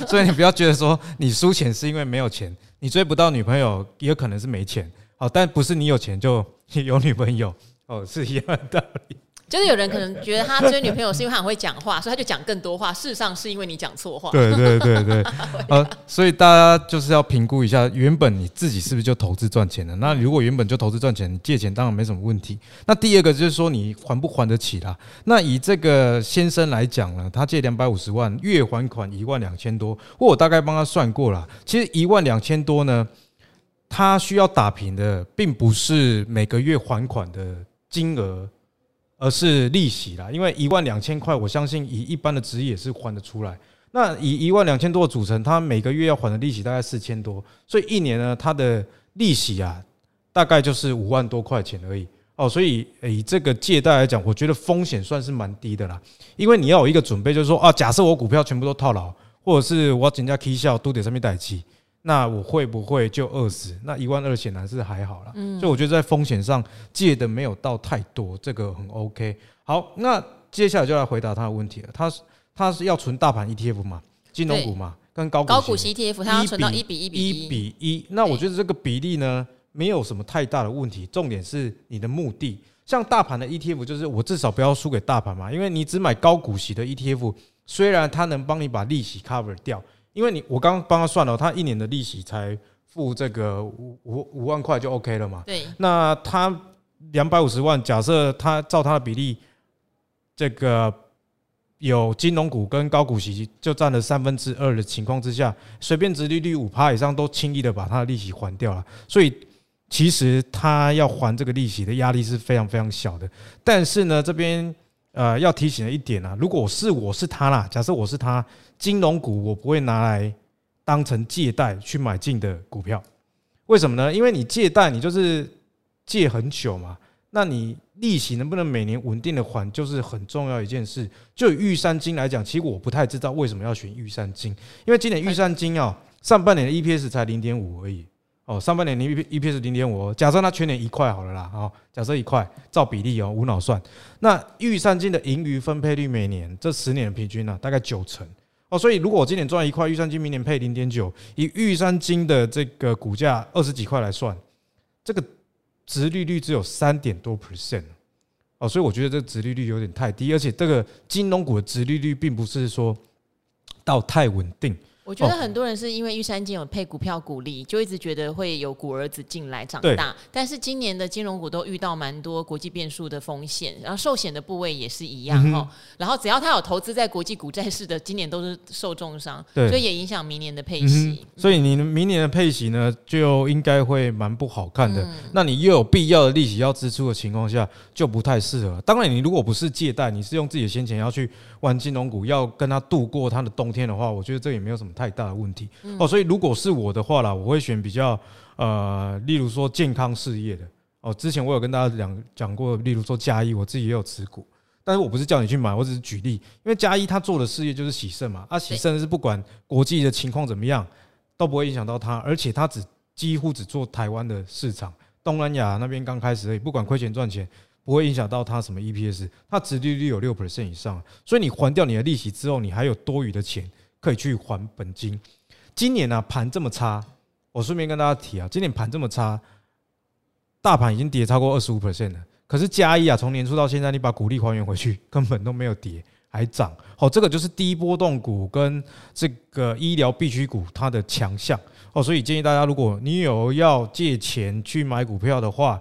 所以你不要觉得说你输钱是因为没有钱，你追不到女朋友也可能是没钱，好，但不是你有钱就 有女朋友，哦，是一样的道理。就是有人可能觉得他追女朋友是因为他很会讲话，所以他就讲更多话。事实上是因为你讲错话。对对对 对，呃，所以大家就是要评估一下，原本你自己是不是就投资赚钱了？那如果原本就投资赚钱，你借钱当然没什么问题。那第二个就是说你还不还得起啦？那以这个先生来讲呢，他借两百五十万，月还款一万两千多，或我大概帮他算过了，其实一万两千多呢，他需要打平的，并不是每个月还款的金额。而是利息啦，因为一万两千块，我相信以一般的职业是还得出来。那以一万两千多的组成，他每个月要还的利息大概四千多，所以一年呢，他的利息啊，大概就是五万多块钱而已哦。所以以这个借贷来讲，我觉得风险算是蛮低的啦。因为你要有一个准备，就是说啊，假设我股票全部都套牢，或者是我人家 K 笑都得上面带气。那我会不会就饿死？那一万二显然是还好啦，所以我觉得在风险上借的没有到太多，这个很 OK。好，那接下来就来回答他的问题了。他是他是要存大盘 ETF 嘛，金融股嘛，跟高高股息 ETF，他要存到一比一比一比一。那我觉得这个比例呢，没有什么太大的问题。重点是你的目的，像大盘的 ETF，就是我至少不要输给大盘嘛，因为你只买高股息的 ETF，虽然它能帮你把利息 cover 掉。因为你我刚刚帮他算了，他一年的利息才付这个五五五万块就 OK 了嘛？对。那他两百五十万，假设他照他的比例，这个有金融股跟高股息就占了三分之二的情况之下，随便殖利率五趴以上都轻易的把他的利息还掉了。所以其实他要还这个利息的压力是非常非常小的。但是呢，这边。呃，要提醒的一点啊，如果是我是他啦，假设我是他，金融股我不会拿来当成借贷去买进的股票，为什么呢？因为你借贷，你就是借很久嘛，那你利息能不能每年稳定的还，就是很重要一件事。就以玉山金来讲，其实我不太知道为什么要选玉山金，因为今年玉山金啊，上半年的 EPS 才零点五而已。哦，上半年你 EPS 零点五，假设它全年一块好了啦，哦，假设一块，照比例哦，无脑算。那玉山金的盈余分配率每年这十年的平均呢，大概九成哦，所以如果我今年赚一块，玉山金明年配零点九，以玉山金的这个股价二十几块来算，这个值利率只有三点多 percent 哦，所以我觉得这个殖利率有点太低，而且这个金融股的值利率并不是说到太稳定。我觉得很多人是因为玉山金有配股票股利，就一直觉得会有股儿子进来长大。但是今年的金融股都遇到蛮多国际变数的风险，然后寿险的部位也是一样哦。然后只要他有投资在国际股债市的，今年都是受重伤，所以也影响明年的配息。所以你明年的配息呢，就应该会蛮不好看的。那你又有必要的利息要支出的情况下，就不太适合。当然，你如果不是借贷，你是用自己的先钱要去玩金融股，要跟他度过他的冬天的话，我觉得这也没有什么。太大的问题。哦，所以如果是我的话啦，我会选比较呃，例如说健康事业的。哦。之前我有跟大家讲讲过，例如说嘉一，我自己也有持股，但是我不是叫你去买，我只是举例，因为嘉一他做的事业就是喜盛嘛，啊，喜盛是不管国际的情况怎么样都不会影响到他，而且他只几乎只做台湾的市场，东南亚那边刚开始而已，不管亏钱赚钱不会影响到他什么 EPS，他殖利率有六 percent 以上，所以你还掉你的利息之后，你还有多余的钱。可以去还本金。今年呢，盘这么差，我顺便跟大家提啊，今年盘这么差，大盘已经跌超过二十五 percent 了。可是加一啊，从年初到现在，你把股利还原回去，根本都没有跌，还涨。哦，这个就是低波动股跟这个医疗必需股它的强项。哦，所以建议大家，如果你有要借钱去买股票的话，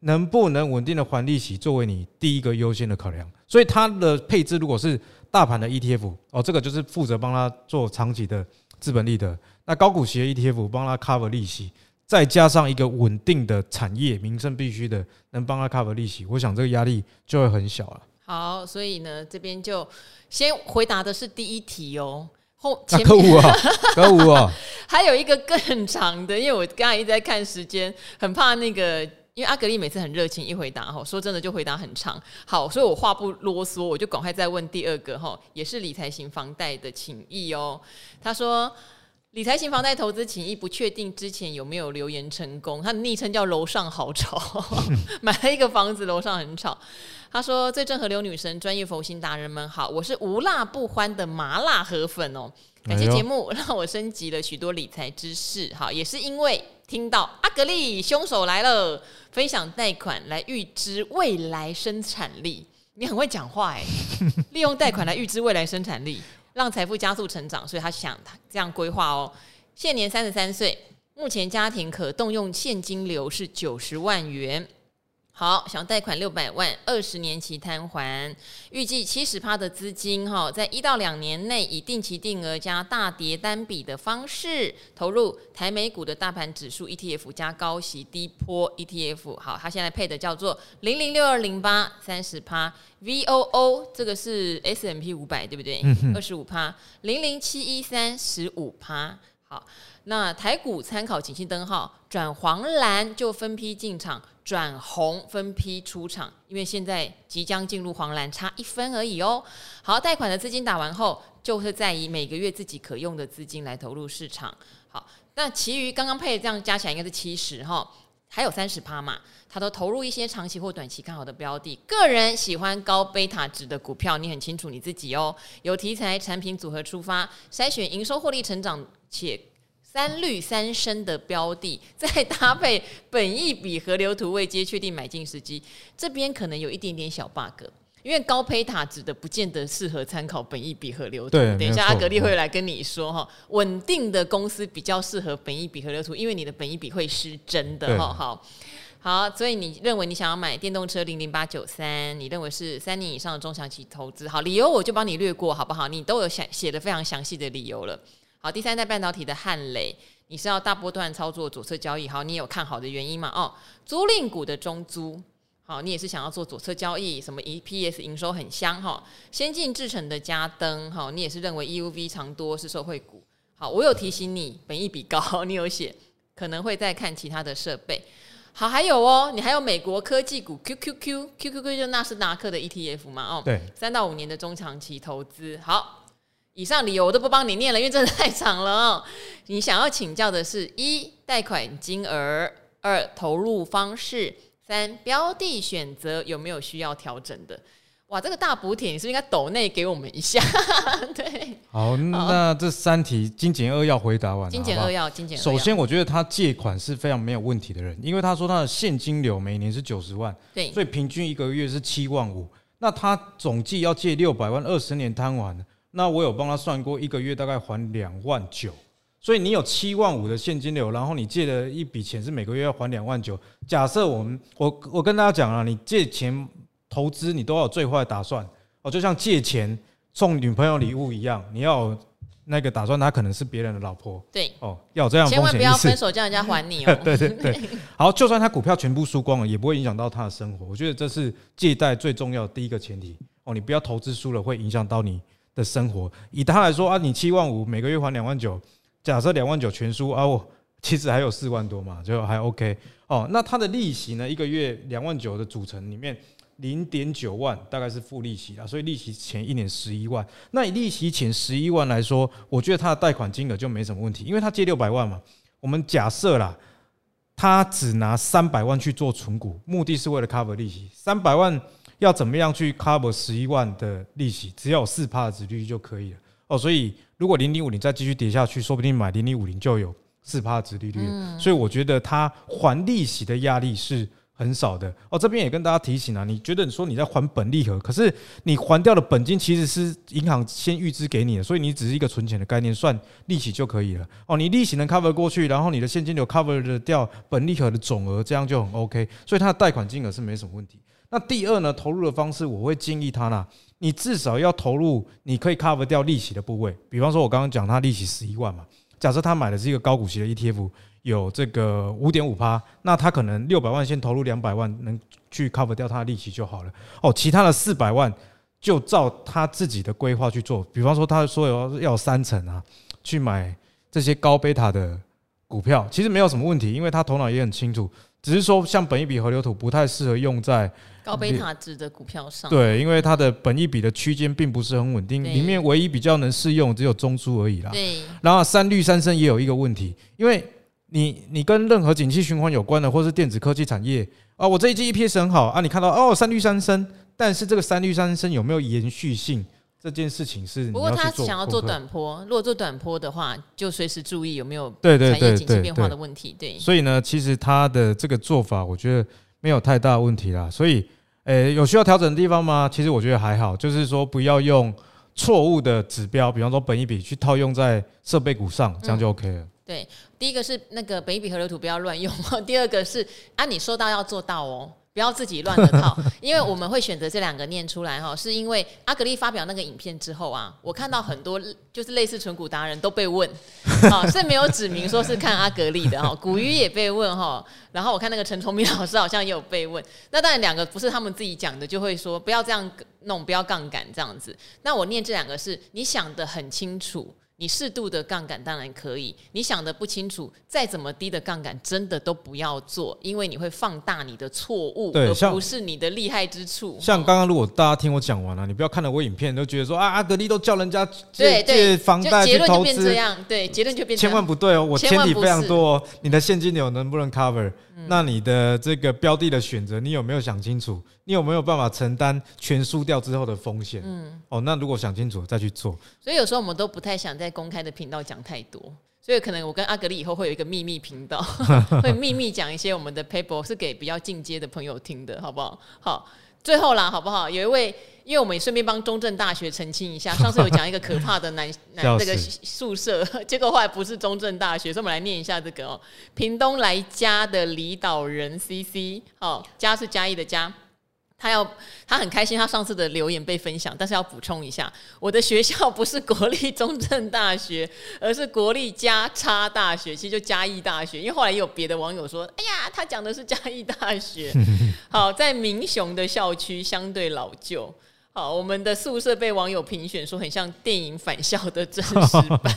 能不能稳定的还利息，作为你第一个优先的考量。所以它的配置，如果是大盘的 ETF，哦，这个就是负责帮他做长期的资本利得。那高股息的 ETF 帮他 cover 利息，再加上一个稳定的产业，民生必须的，能帮他 cover 利息，我想这个压力就会很小了。好，所以呢，这边就先回答的是第一题哦。后前可恶啊，可恶啊！还有一个更长的，因为我刚才一直在看时间，很怕那个，因为阿格丽每次很热情，一回答哈，说真的就回答很长。好，所以我话不啰嗦，我就赶快再问第二个哈，也是理财型房贷的情谊哦。他说，理财型房贷投资情谊不确定之前有没有留言成功，他的昵称叫楼上好吵，买了一个房子，楼上很吵。他说：“最正河流女神，专业佛心达人们好，我是无辣不欢的麻辣河粉哦。感谢节目让我升级了许多理财知识，好，也是因为听到阿格力凶手来了，分享贷款来预知未来生产力。你很会讲话哎，利用贷款来预知未来生产力，让财富加速成长，所以他想他这样规划哦。现年三十三岁，目前家庭可动用现金流是九十万元。”好，想贷款六百万，二十年期摊还，预计七十趴的资金哈，在一到两年内以定期定额加大跌单笔的方式投入台美股的大盘指数 ETF 加高息低波 ETF。好，他现在配的叫做零零六二零八三十趴 VOO，这个是 S M P 五百对不对？二十五趴零零七一三十五趴。好，那台股参考景气灯号转黄蓝就分批进场。转红分批出场，因为现在即将进入黄蓝，差一分而已哦。好，贷款的资金打完后，就是再以每个月自己可用的资金来投入市场。好，那其余刚刚配这样加起来应该是七十哈，还有三十趴嘛，他都投入一些长期或短期看好的标的。个人喜欢高贝塔值的股票，你很清楚你自己哦。有题材、产品组合出发，筛选营收获利成长且。三绿三升的标的，再搭配本益比河流图未接，确定买进时机。这边可能有一点点小 bug，因为高胚塔指的不见得适合参考本益比河流图。对，等一下阿格力会来跟你说哈，稳定的公司比较适合本益比河流图，因为你的本益比会失真的哈。好，好，所以你认为你想要买电动车零零八九三，你认为是三年以上的中长期投资？好，理由我就帮你略过好不好？你都有写写的非常详细的理由了。好，第三代半导体的汉磊，你是要大波段操作左侧交易？好，你有看好的原因吗？哦，租赁股的中租，好，你也是想要做左侧交易？什么 EPS 营收很香哈？先进制成的家登，好，你也是认为 EUV 长多是受惠股？好，我有提醒你，本益比高，你有写可能会再看其他的设备。好，还有哦，你还有美国科技股 QQQ，QQQ 就纳斯达克的 ETF 嘛？哦，对，三到五年的中长期投资，好。以上理由我都不帮你念了，因为真的太长了哦。你想要请教的是：一、贷款金额；二、投入方式；三、标的选择有没有需要调整的？哇，这个大补帖你是不是应该抖内给我们一下？对，好，那这三题精简扼要回答完了。精简扼要，精简。首先，我觉得他借款是非常没有问题的人，因为他说他的现金流每年是九十万，对，所以平均一个月是七万五。那他总计要借六百万，二十年摊完。那我有帮他算过，一个月大概还两万九，所以你有七万五的现金流，然后你借的一笔钱是每个月要还两万九。假设我们我我跟大家讲啊，你借钱投资，你都要有最坏的打算哦，就像借钱送女朋友礼物一样，你要那个打算，他可能是别人的老婆。对哦，要有这样千万不要分手叫人家还你哦。对对对，好，就算他股票全部输光了，也不会影响到他的生活。我觉得这是借贷最重要的第一个前提哦，你不要投资输了会影响到你的生活，以他来说啊，你七万五每个月还两万九，假设两万九全输啊，我 其实还有四万多嘛，就还 OK 哦。那他的利息呢？一个月两万九的组成里面，零点九万大概是付利息啊，所以利息前一年十一万。那以利息前十一万来说，我觉得他的贷款金额就没什么问题，因为他借六百万嘛。我们假设啦，他只拿三百万去做存股，目的是为了 cover 利息，三百万。要怎么样去 cover 十一万的利息？只要有四趴的值利率就可以了哦。所以如果零零五零再继续跌下去，说不定买零零五零就有四趴的值利率。所以我觉得它还利息的压力是很少的哦。这边也跟大家提醒啊，你觉得你说你在还本利和，可是你还掉的本金其实是银行先预支给你的，所以你只是一个存钱的概念，算利息就可以了哦。你利息能 cover 过去，然后你的现金流 cover 的掉本利和的总额，这样就很 OK。所以它的贷款金额是没什么问题。那第二呢，投入的方式我会建议他呢，你至少要投入你可以 cover 掉利息的部位，比方说我刚刚讲他利息十一万嘛，假设他买的是一个高股息的 ETF，有这个五点五趴，那他可能六百万先投入两百万，能去 cover 掉他的利息就好了。哦，其他的四百万就照他自己的规划去做，比方说他说有要三成啊，去买这些高贝塔的股票，其实没有什么问题，因为他头脑也很清楚，只是说像本一笔河流图不太适合用在。高贝塔值的股票上，对，因为它的本益比的区间并不是很稳定，里面唯一比较能适用只有中租而已啦。对，然后三绿三升也有一个问题，因为你你跟任何景气循环有关的，或是电子科技产业啊，我这一季 EPS 很好啊，你看到哦三绿三升，但是这个三绿三升有没有延续性？这件事情是，不过他想要做短波，如果做短波的话，就随时注意有没有对对对景气变化的问题。对，所以呢，其实他的这个做法，我觉得。没有太大问题啦，所以，诶，有需要调整的地方吗？其实我觉得还好，就是说不要用错误的指标，比方说本一笔去套用在设备股上，这样就 OK 了。对，第一个是那个本一笔河流图不要乱用，第二个是啊，你说到要做到哦。不要自己乱了套，因为我们会选择这两个念出来哈，是因为阿格丽发表那个影片之后啊，我看到很多就是类似纯股达人都被问，啊 是没有指明说是看阿格丽的哈，古鱼也被问哈，然后我看那个陈崇明老师好像也有被问，那当然两个不是他们自己讲的，就会说不要这样弄，不要杠杆这样子，那我念这两个是你想的很清楚。你适度的杠杆当然可以，你想的不清楚，再怎么低的杠杆真的都不要做，因为你会放大你的错误，而不是你的厉害之处。像刚刚如果大家听我讲完了，你不要看了我影片都觉得说啊，阿格力都叫人家借借房贷去投资，这样对，结论就变千万不对哦，我前提非常多哦，你的现金流能不能 cover？那你的这个标的的选择，你有没有想清楚？你有没有办法承担全输掉之后的风险？嗯，哦，那如果想清楚再去做。所以有时候我们都不太想在公开的频道讲太多，所以可能我跟阿格力以后会有一个秘密频道，会秘密讲一些我们的 paper 是给比较进阶的朋友听的，好不好？好。最后啦，好不好？有一位，因为我们也顺便帮中正大学澄清一下，上次有讲一个可怕的男 男那个宿舍，结果后来不是中正大学，所以我们来念一下这个哦。屏东来家的离岛人 CC，哦，家是嘉义的嘉。他要，他很开心，他上次的留言被分享，但是要补充一下，我的学校不是国立中正大学，而是国立加差大学，其实就嘉义大学。因为后来也有别的网友说，哎呀，他讲的是嘉义大学。好，在民雄的校区相对老旧。好，我们的宿舍被网友评选说很像电影返校的真实版。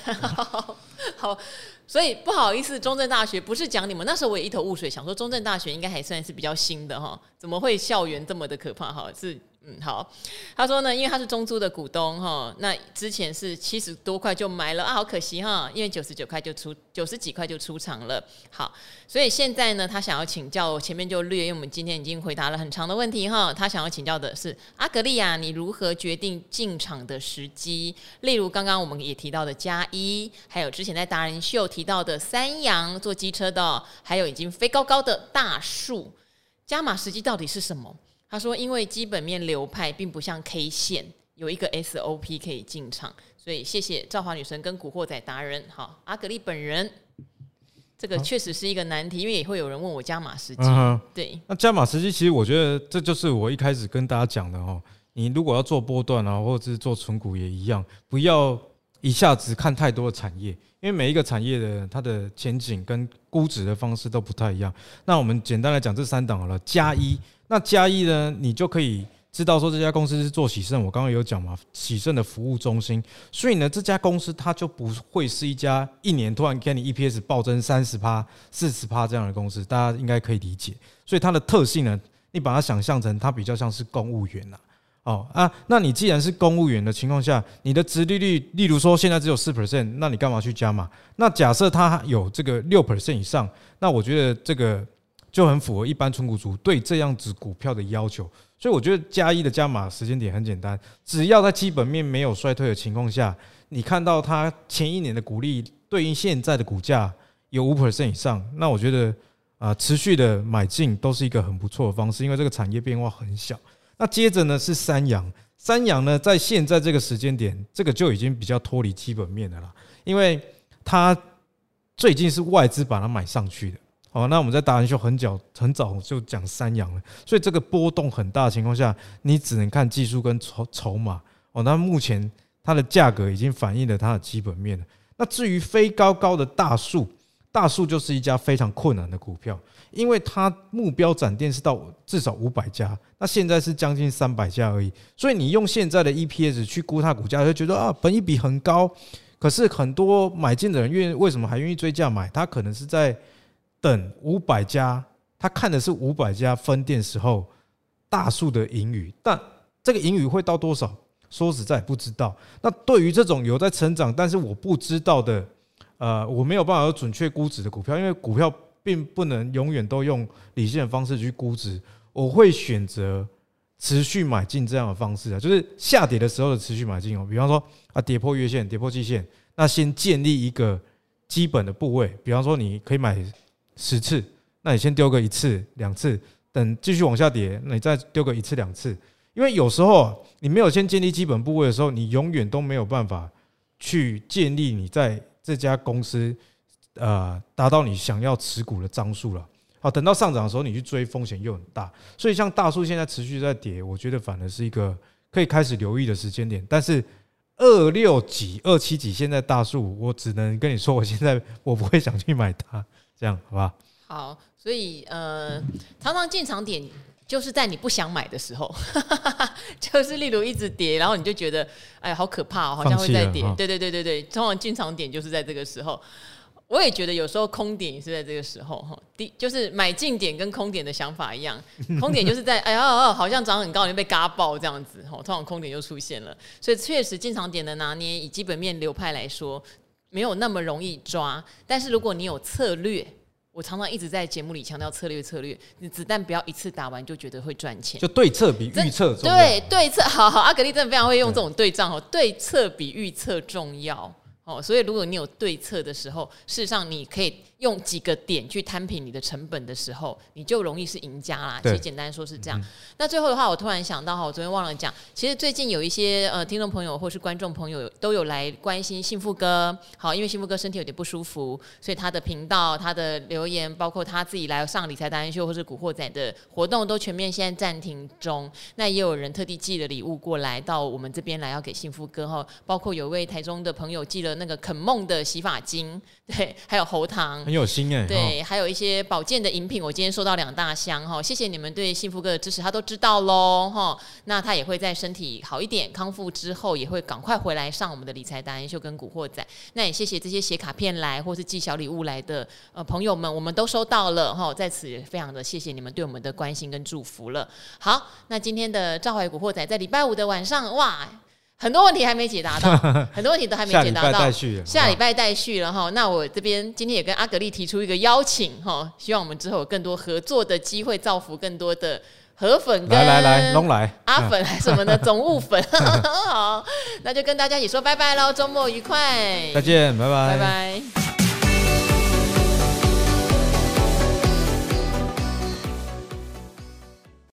好。所以不好意思，中正大学不是讲你们那时候，我也一头雾水，想说中正大学应该还算是比较新的哈，怎么会校园这么的可怕哈？是。嗯，好。他说呢，因为他是中租的股东哈，那之前是七十多块就买了啊，好可惜哈，因为九十九块就出九十几块就出场了。好，所以现在呢，他想要请教，前面就略，因为我们今天已经回答了很长的问题哈。他想要请教的是阿格利亚，你如何决定进场的时机？例如刚刚我们也提到的加一，还有之前在达人秀提到的三阳做机车的，还有已经飞高高的大树，加码时机到底是什么？他说：“因为基本面流派并不像 K 线有一个 SOP 可以进场，所以谢谢赵华女神跟古惑仔达人。好，阿格力本人，这个确实是一个难题，因为也会有人问我加码时机。嗯、对，那加码时机其实我觉得这就是我一开始跟大家讲的哦。你如果要做波段啊，或者是做存股也一样，不要一下子看太多的产业，因为每一个产业的它的前景跟估值的方式都不太一样。那我们简单来讲这三档好了，加一。那加一呢，你就可以知道说这家公司是做洗肾，我刚刚有讲嘛，洗肾的服务中心，所以呢，这家公司它就不会是一家一年突然给你 EPS 暴增三十趴、四十趴这样的公司，大家应该可以理解。所以它的特性呢，你把它想象成它比较像是公务员呐，哦啊，那你既然是公务员的情况下，你的殖利率，例如说现在只有四 percent，那你干嘛去加码？那假设它有这个六 percent 以上，那我觉得这个。就很符合一般存股族对这样子股票的要求，所以我觉得加一的加码时间点很简单，只要在基本面没有衰退的情况下，你看到它前一年的股利对应现在的股价有五 percent 以上，那我觉得啊，持续的买进都是一个很不错的方式，因为这个产业变化很小。那接着呢是三阳，三阳呢在现在这个时间点，这个就已经比较脱离基本面的了，因为它最近是外资把它买上去的。好，那我们在达人秀很早很早就讲三阳了，所以这个波动很大的情况下，你只能看技术跟筹筹码。哦，那目前它的价格已经反映了它的基本面了。那至于飞高高的大树。大树就是一家非常困难的股票，因为它目标展店是到至少五百家，那现在是将近三百家而已，所以你用现在的 EPS 去估它股价，就觉得啊，本益比很高。可是很多买进的人愿意为什么还愿意追价买？他可能是在等五百家，他看的是五百家分店时候大树的盈余，但这个盈余会到多少？说实在不知道。那对于这种有在成长，但是我不知道的。呃，我没有办法有准确估值的股票，因为股票并不能永远都用理性的方式去估值。我会选择持续买进这样的方式啊，就是下跌的时候的持续买进哦。比方说啊，跌破月线、跌破季线，那先建立一个基本的部位。比方说，你可以买十次，那你先丢个一次、两次，等继续往下跌，那你再丢个一次、两次。因为有时候你没有先建立基本部位的时候，你永远都没有办法去建立你在。这家公司，呃，达到你想要持股的张数了。好，等到上涨的时候，你去追，风险又很大。所以，像大树现在持续在跌，我觉得反而是一个可以开始留意的时间点。但是，二六几、二七几，现在大树，我只能跟你说，我现在我不会想去买它，这样好吧？好，所以呃，常常进场点。就是在你不想买的时候，就是例如一直跌，然后你就觉得哎呀好可怕哦，好像会再跌。对对对对对，通常进场点就是在这个时候。我也觉得有时候空点也是在这个时候哈。第就是买进点跟空点的想法一样，空点就是在哎呀哦好像涨很高，你就被嘎爆这样子哈，通常空点就出现了。所以确实进场点的拿捏，以基本面流派来说，没有那么容易抓。但是如果你有策略。我常常一直在节目里强调策略，策略，你子弹不要一次打完就觉得会赚钱，就对策比预测重要。对，对策，好好，阿格力真的非常会用这种对账哦，对策比预测重要哦，所以如果你有对策的时候，事实上你可以。用几个点去摊平你的成本的时候，你就容易是赢家啦。其实简单说是这样。那最后的话，我突然想到哈，我昨天忘了讲，其实最近有一些呃听众朋友或是观众朋友都有来关心幸福哥。好，因为幸福哥身体有点不舒服，所以他的频道、他的留言，包括他自己来上理财达人秀或是古惑仔的活动，都全面现在暂停中。那也有人特地寄了礼物过来到我们这边来要给幸福哥哈，包括有位台中的朋友寄了那个肯梦的洗发精，对，还有喉糖。很有心哎，对，还有一些保健的饮品，我今天收到两大箱哈，谢谢你们对幸福哥的支持，他都知道喽哈。那他也会在身体好一点、康复之后，也会赶快回来上我们的理财达人秀跟古惑仔。那也谢谢这些写卡片来或是寄小礼物来的呃朋友们，我们都收到了哈，在此也非常的谢谢你们对我们的关心跟祝福了。好，那今天的赵怀古惑仔在礼拜五的晚上哇。很多问题还没解答到，很多问题都还没解答到。下礼拜待续了哈。那我这边今天也跟阿格丽提出一个邀请哈，希望我们之后有更多合作的机会，造福更多的河粉跟来来来龙来阿粉还是什么的 总务粉。好，那就跟大家一起说拜拜喽，周末愉快，再见，拜拜，拜拜。